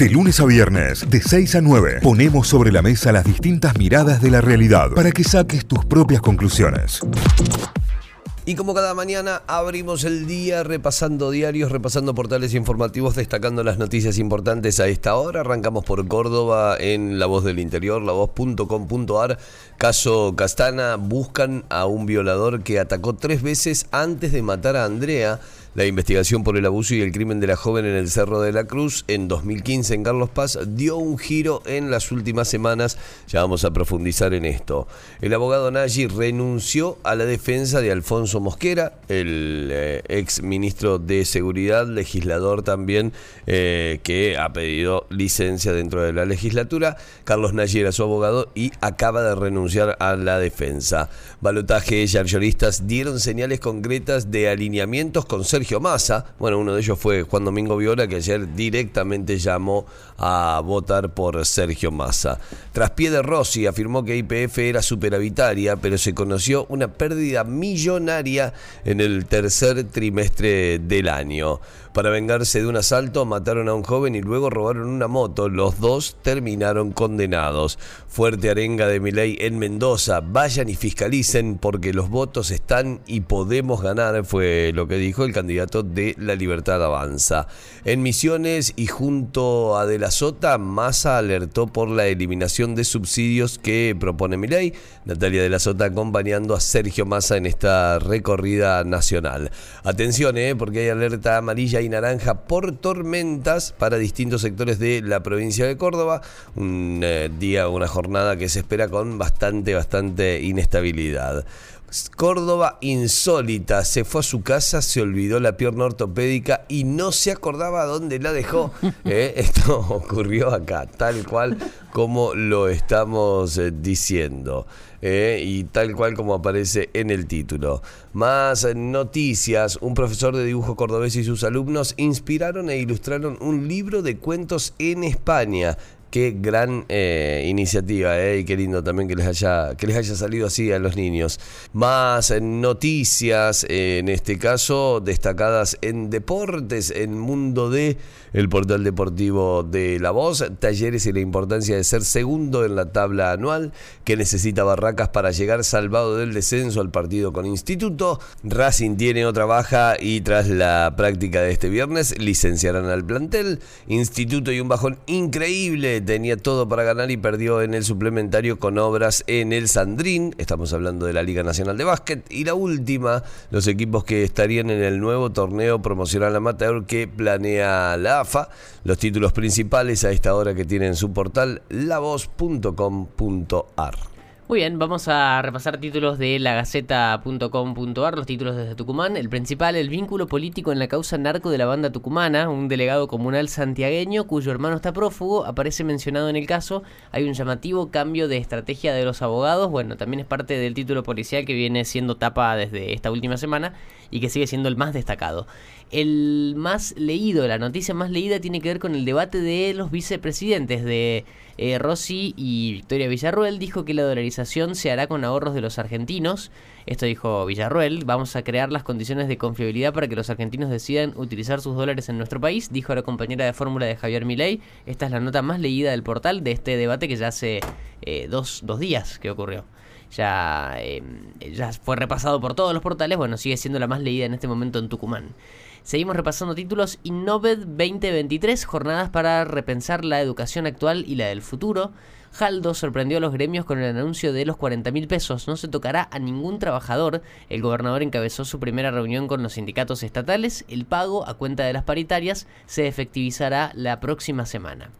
De lunes a viernes, de 6 a 9, ponemos sobre la mesa las distintas miradas de la realidad para que saques tus propias conclusiones. Y como cada mañana abrimos el día repasando diarios, repasando portales informativos, destacando las noticias importantes a esta hora. Arrancamos por Córdoba en La Voz del Interior, lavoz.com.ar. Caso Castana, buscan a un violador que atacó tres veces antes de matar a Andrea. La investigación por el abuso y el crimen de la joven en el Cerro de la Cruz en 2015 en Carlos Paz dio un giro en las últimas semanas. Ya vamos a profundizar en esto. El abogado Nagy renunció a la defensa de Alfonso Mosquera, el eh, ex ministro de Seguridad, legislador también, eh, que ha pedido licencia dentro de la legislatura. Carlos Nagy era su abogado y acaba de renunciar a la defensa. Balotaje y archoristas dieron señales concretas de alineamientos con Sergio Massa. Bueno, uno de ellos fue Juan Domingo Viola, que ayer directamente llamó a votar por Sergio Massa. Traspié de Rossi afirmó que IPF era superavitaria, pero se conoció una pérdida millonaria en el tercer trimestre del año. Para vengarse de un asalto, mataron a un joven y luego robaron una moto. Los dos terminaron condenados. Fuerte arenga de Miley en Mendoza. Vayan y fiscalicen porque los votos están y podemos ganar, fue lo que dijo el candidato de La Libertad Avanza. En Misiones y junto a De la Sota, Massa alertó por la eliminación de subsidios que propone Miley. Natalia De la Sota acompañando a Sergio Massa en esta recorrida nacional. Atención, eh, porque hay alerta amarilla y naranja por tormentas para distintos sectores de la provincia de Córdoba. Un eh, día, una jornada que se espera con bastante, bastante inestabilidad. Córdoba insólita, se fue a su casa, se olvidó la pierna ortopédica y no se acordaba dónde la dejó. ¿eh? Esto ocurrió acá, tal cual como lo estamos eh, diciendo. ¿Eh? y tal cual como aparece en el título. Más noticias, un profesor de dibujo cordobés y sus alumnos inspiraron e ilustraron un libro de cuentos en España. Qué gran eh, iniciativa, eh, y qué lindo también que les, haya, que les haya salido así a los niños. Más noticias, en este caso, destacadas en deportes, en Mundo de el portal deportivo de La Voz, talleres y la importancia de ser segundo en la tabla anual, que necesita Barracas para llegar salvado del descenso al partido con Instituto. Racing tiene otra baja y tras la práctica de este viernes licenciarán al plantel. Instituto y un bajón increíble tenía todo para ganar y perdió en el suplementario con obras en el Sandrín. Estamos hablando de la Liga Nacional de Básquet. Y la última, los equipos que estarían en el nuevo torneo promocional amateur que planea la AFA. Los títulos principales a esta hora que tienen su portal lavoz.com.ar. Muy bien, vamos a repasar títulos de lagaceta.com.ar, los títulos desde Tucumán. El principal, el vínculo político en la causa narco de la banda tucumana, un delegado comunal santiagueño cuyo hermano está prófugo, aparece mencionado en el caso. Hay un llamativo cambio de estrategia de los abogados. Bueno, también es parte del título policial que viene siendo tapa desde esta última semana y que sigue siendo el más destacado. El más leído, la noticia más leída tiene que ver con el debate de los vicepresidentes de eh, Rossi y Victoria Villarruel. Dijo que la dolarización se hará con ahorros de los argentinos. Esto dijo Villarruel. Vamos a crear las condiciones de confiabilidad para que los argentinos decidan utilizar sus dólares en nuestro país, dijo la compañera de fórmula de Javier Milei. Esta es la nota más leída del portal de este debate que ya hace eh, dos, dos días que ocurrió ya, eh, ya fue repasado por todos los portales, bueno, sigue siendo la más leída en este momento en Tucumán. Seguimos repasando títulos Innoved 2023, jornadas para repensar la educación actual y la del futuro. Jaldo sorprendió a los gremios con el anuncio de los 40 mil pesos. No se tocará a ningún trabajador. El gobernador encabezó su primera reunión con los sindicatos estatales. El pago a cuenta de las paritarias se efectivizará la próxima semana.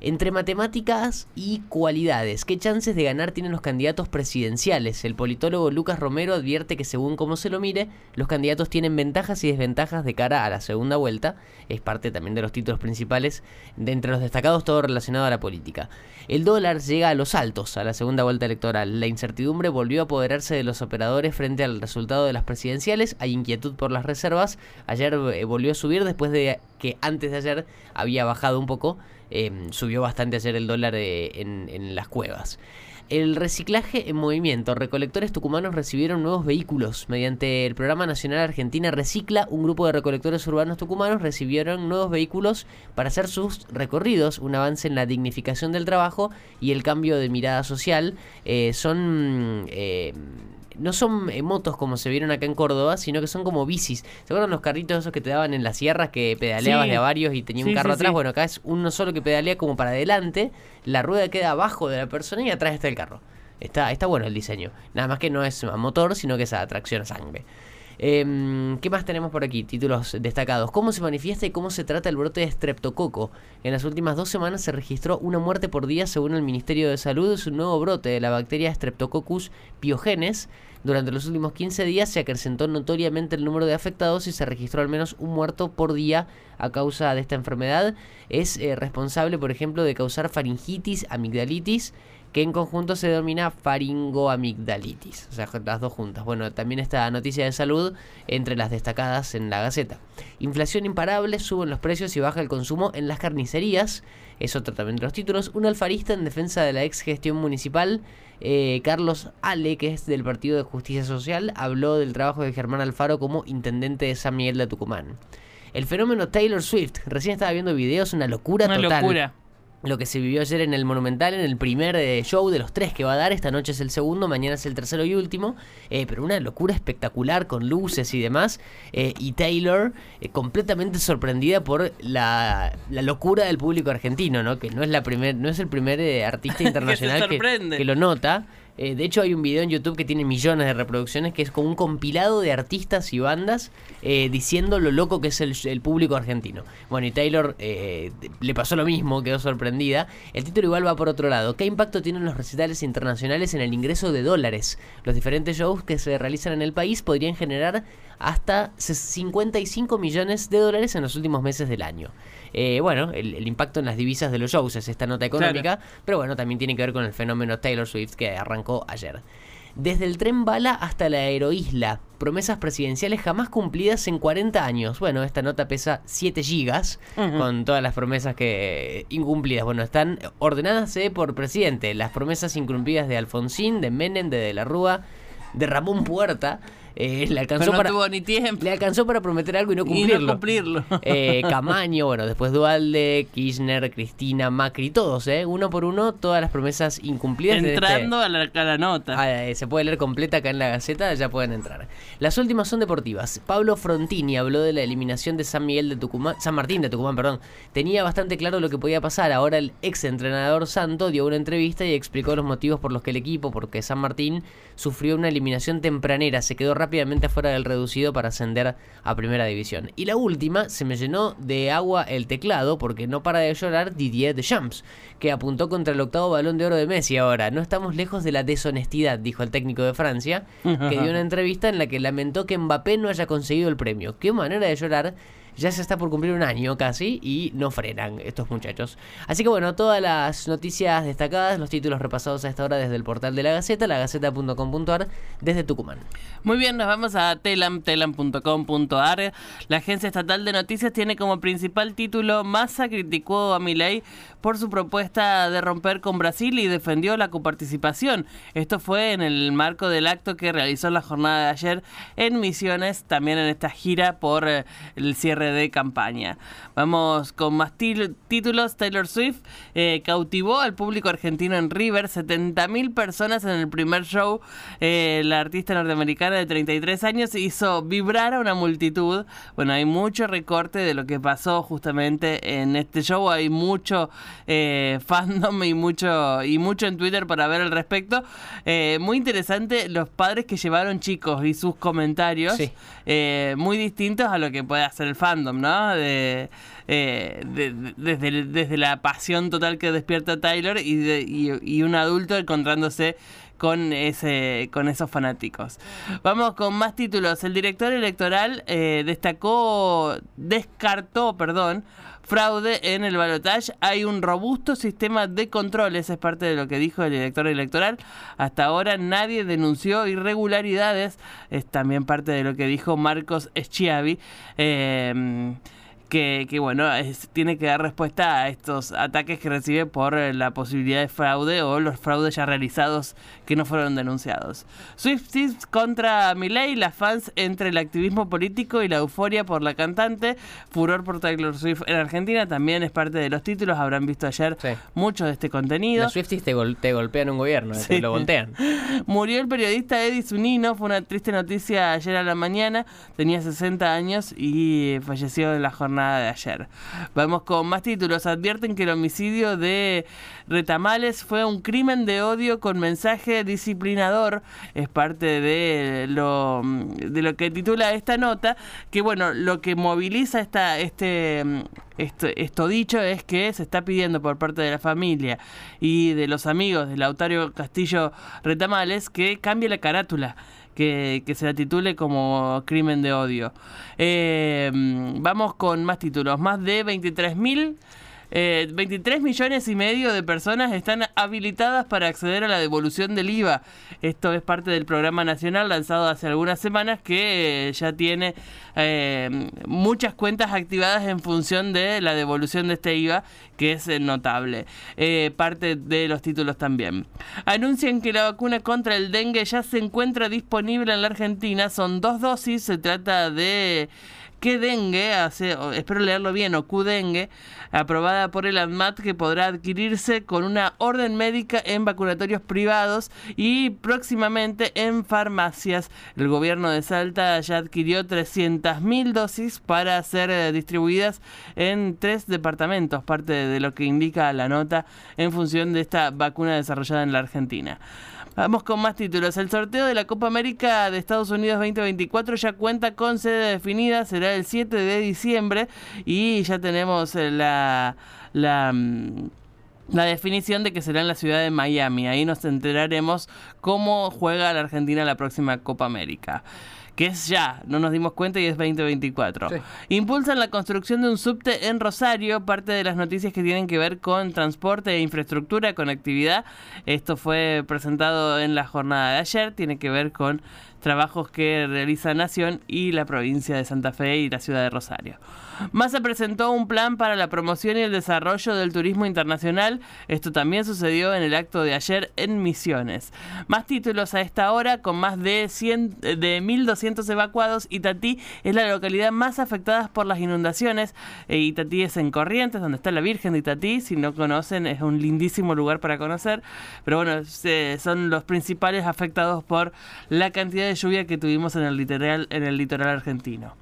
Entre matemáticas y cualidades, ¿qué chances de ganar tienen los candidatos presidenciales? El politólogo Lucas Romero advierte que según cómo se lo mire, los candidatos tienen ventajas y desventajas de cara a la segunda vuelta. Es parte también de los títulos principales, de entre los destacados todo relacionado a la política. El dólar llega a los altos a la segunda vuelta electoral. La incertidumbre volvió a apoderarse de los operadores frente al resultado de las presidenciales. Hay inquietud por las reservas. Ayer eh, volvió a subir después de que antes de ayer había bajado un poco. Em, subió bastante ayer el dólar eh, en, las cuevas. El reciclaje en movimiento. Recolectores tucumanos recibieron nuevos vehículos. Mediante el Programa Nacional Argentina Recicla, un grupo de recolectores urbanos tucumanos recibieron nuevos vehículos para hacer sus recorridos, un avance en la dignificación del trabajo y el cambio de mirada social. Eh, son... Eh, no son eh, motos como se vieron acá en Córdoba, sino que son como bicis. ¿Se acuerdan los carritos esos que te daban en las sierras que pedaleabas Sí. de a varios y tenía un Sí, carro sí, atrás? Bueno, acá es uno solo que pedalea como para adelante, la rueda queda abajo de la persona y atrás está el carro. Está, está bueno el diseño. Nada más que no es a motor, sino que es a tracción a sangre. Em, ¿Qué más tenemos por aquí? Títulos destacados. ¿Cómo se manifiesta y cómo se trata el brote de streptococo? En las últimas dos semanas se registró una muerte por día según el Ministerio de Salud. Es un nuevo brote de la bacteria Streptococcus pyogenes. Durante los últimos 15 días se acrecentó notoriamente el número de afectados y se registró al menos un muerto por día a causa de esta enfermedad. Es eh, responsable, por ejemplo, de causar faringitis, amigdalitis, que en conjunto se denomina faringoamigdalitis. O sea, las dos juntas. Bueno, también esta noticia de salud entre las destacadas en la Gaceta. Inflación imparable, suben los precios y baja el consumo en las carnicerías. Es otro también de los títulos. Un alfarista en defensa de la ex gestión municipal, eh, Carlos Ale, que es del Partido de Justicia Social, habló del trabajo de Germán Alfaro como intendente de San Miguel de Tucumán. El fenómeno Taylor Swift. Recién estaba viendo videos, una locura Una total locura. Lo que se vivió ayer en el Monumental, en el primer eh, show de los tres que va a dar. Esta noche es el segundo, mañana es el tercero y último. eh, pero una locura espectacular con luces y demás. eh, y Taylor eh, completamente sorprendida por la, la locura del público argentino, ¿no? Que no es, la primer, no es el primer eh, artista internacional que, que lo nota. Eh, de hecho, hay un video en YouTube que tiene millones de reproducciones que es como un compilado de artistas y bandas eh, diciendo lo loco que es el, el público argentino. Bueno, y Taylor eh, le pasó lo mismo, quedó sorprendida. El título igual va por otro lado. ¿Qué impacto tienen los recitales internacionales en el ingreso de dólares? Los diferentes shows que se realizan en el país podrían generar hasta 55 millones de dólares en los últimos meses del año. Eh, bueno, el, el impacto en las divisas de los shows es esta nota económica, pero bueno, también tiene que ver con el fenómeno Taylor Swift que arrancó ayer. Desde el tren bala hasta la aeroisla, promesas presidenciales jamás cumplidas en 40 años. Bueno, esta nota pesa 7 gigas con todas las promesas que incumplidas. Bueno, están ordenadas eh, por presidente. Las promesas incumplidas de Alfonsín, de Menem, de De la Rúa, de Ramón Puerta. Eh, le alcanzó Pero no para tuvo ni tiempo. le alcanzó para prometer algo y no Y cumplirlo. no cumplirlo. Eh, Camaño, bueno, después Dualde, Kirchner, Cristina, Macri, todos, ¿eh? Uno por uno, todas las promesas incumplidas. este- Entrando a, la, a la nota. Ah, eh, se puede leer completa acá en la Gaceta, ya pueden entrar. Las últimas son deportivas. Pablo Frontini habló de la eliminación de San Miguel de Tucumán, San Martín de Tucumán, perdón. Tenía bastante claro lo que podía pasar. Ahora el ex entrenador Santo dio una entrevista y explicó los motivos por los que el equipo, porque San Martín sufrió una eliminación tempranera, se quedó rápidamente fuera del reducido para ascender a primera división. Y la última, se me llenó de agua el teclado porque no para de llorar Didier Deschamps, que apuntó contra el octavo balón de oro de Messi ahora. No estamos lejos de la deshonestidad, dijo el técnico de Francia, que dio una entrevista en la que lamentó que Mbappé no haya conseguido el premio. Qué manera de llorar. Ya se está por cumplir un año casi y no frenan estos muchachos. Así que bueno, todas las noticias destacadas, los títulos repasados a esta hora desde el portal de la Gaceta, lagaceta.com.ar, desde Tucumán. Muy bien, nos vamos a telam, telam.com.ar. La agencia estatal de noticias tiene como principal título Massa criticó a Milei por su propuesta de romper con Brasil y defendió la coparticipación. Esto fue en el marco del acto que realizó la jornada de ayer en Misiones, también en esta gira por eh, el cierre de campaña. Vamos con más títulos. Taylor Swift eh, cautivó al público argentino en River, 70.000 personas en el primer show. Eh, la artista norteamericana de 33 años hizo vibrar a una multitud. Bueno, hay mucho recorte de lo que pasó justamente en este show. Hay mucho eh, fandom y mucho, y mucho en Twitter para ver al respecto. Eh, muy interesante los padres que llevaron chicos y sus comentarios. Sí. eh, muy distintos a lo que puede hacer el fandom, ¿no? De, eh, de- de- desde, desde la pasión total que despierta Tyler y, de- y, y un adulto encontrándose con ese con esos fanáticos. Vamos con más títulos. El director electoral eh, destacó, descartó, perdón, fraude en el balotaje. Hay un robusto sistema de controles, es parte de lo que dijo el director electoral. Hasta ahora nadie denunció irregularidades, es también parte de lo que dijo Marcos Schiavi. Eh, que, que, bueno, es, tiene que dar respuesta a estos ataques que recibe por eh, la posibilidad de fraude o los fraudes ya realizados que no fueron denunciados. Swifties contra Miley, las fans entre el activismo político y la euforia por la cantante, furor por Taylor Swift en Argentina, también es parte de los títulos, habrán visto ayer Sí. mucho de este contenido. Los Swifties te, gol- te golpean un gobierno, Sí. te lo voltean. Murió el periodista Eddie Zunino, fue una triste noticia ayer a la mañana, tenía 60 años y falleció en la jornada de ayer. Vamos con más títulos, advierten que el homicidio de Retamales fue un crimen de odio con mensaje disciplinador, es parte de lo, de lo que titula esta nota, que bueno, lo que moviliza esta, este, esto, esto dicho es que se está pidiendo por parte de la familia y de los amigos de Lautario Castillo Retamales que cambie la carátula. Que, que se la titule como crimen de odio. Eh, vamos con más títulos. Más de 23.000 eh, 23 millones y medio de personas están habilitadas para acceder a la devolución del IVA. Esto es parte del programa nacional lanzado hace algunas semanas que eh, ya tiene eh, muchas cuentas activadas en función de la devolución de este IVA, que es eh, notable. Parte de los títulos también. Anuncian que la vacuna contra el dengue ya se encuentra disponible en la Argentina. Son dos dosis. Se trata de que dengue, hace, espero leerlo bien, o Q-dengue, aprobada por el ANMAT que podrá adquirirse con una orden médica en vacunatorios privados y próximamente en farmacias. El gobierno de Salta ya adquirió 300.000 dosis para ser eh, distribuidas en tres departamentos, parte de lo que indica la nota en función de esta vacuna desarrollada en la Argentina. Vamos con más títulos. El sorteo de la Copa América de Estados Unidos 2024 ya cuenta con sede definida, será el 7 de diciembre y ya tenemos eh, la, la, mm, la definición de que será en la ciudad de Miami. Ahí nos enteraremos cómo juega la Argentina la próxima Copa América. Que es ya, no nos dimos cuenta y es 2024. Sí. Impulsan la construcción de un subte en Rosario, parte de las noticias que tienen que ver con transporte e infraestructura, conectividad. Esto fue presentado en la jornada de ayer, tiene que ver con trabajos que realiza Nación y la provincia de Santa Fe y la ciudad de Rosario. Massa presentó un plan para la promoción y el desarrollo del turismo internacional. Esto también sucedió en el acto de ayer en Misiones. Más títulos a esta hora, con más de, 100, de 1.200 evacuados. Itatí es la localidad más afectada por las inundaciones. Eh, Itatí es en Corrientes, donde está la Virgen de Itatí. Si no conocen, es un lindísimo lugar para conocer. Pero bueno, son los principales afectados por la cantidad de lluvia que tuvimos en el litoral, en el litoral argentino.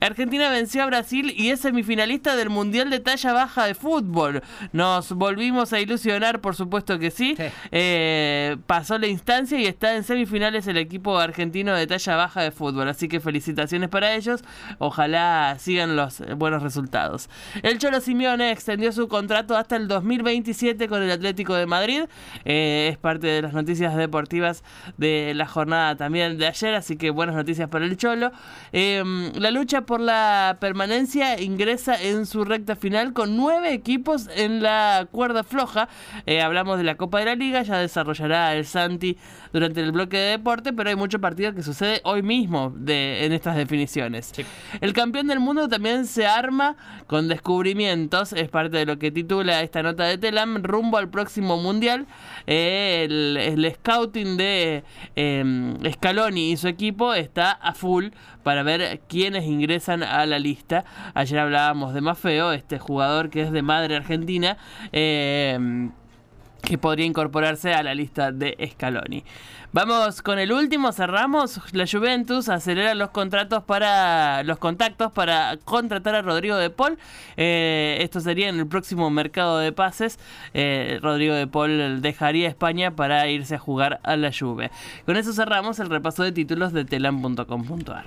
Argentina venció a Brasil y es semifinalista del Mundial de talla baja de fútbol. Nos volvimos a ilusionar, por supuesto que sí. Sí. Eh, pasó la instancia y está en semifinales el equipo argentino de talla baja de fútbol. Así que felicitaciones para ellos. Ojalá sigan los buenos resultados. El Cholo Simeone extendió su contrato hasta el 2027 con el Atlético de Madrid. Eh, es parte de las noticias deportivas de la jornada también de ayer. Así que buenas noticias para el Cholo. Eh, la lucha por la permanencia ingresa en su recta final con nueve equipos en la cuerda floja. Eh, hablamos de la Copa de la Liga, ya desarrollará el Santi durante el bloque de deporte, pero hay mucho partido que sucede hoy mismo de, en estas definiciones. El campeón del mundo también se arma con descubrimientos, es parte de lo que titula esta nota de Telam, rumbo al próximo mundial. Eh, el, el scouting de eh, Scaloni y su equipo está a full para ver quiénes ingresan a la lista. Ayer hablábamos de Mafeo, este jugador que es de madre argentina. eh, que podría incorporarse a la lista de Scaloni. Vamos con el último, cerramos. La Juventus acelera los contratos para los contactos para contratar a Rodrigo de Paul. Eh, esto sería en el próximo mercado de pases. Eh, Rodrigo de Paul dejaría España para irse a jugar a la Juve. Con eso cerramos el repaso de títulos de telam.com.ar.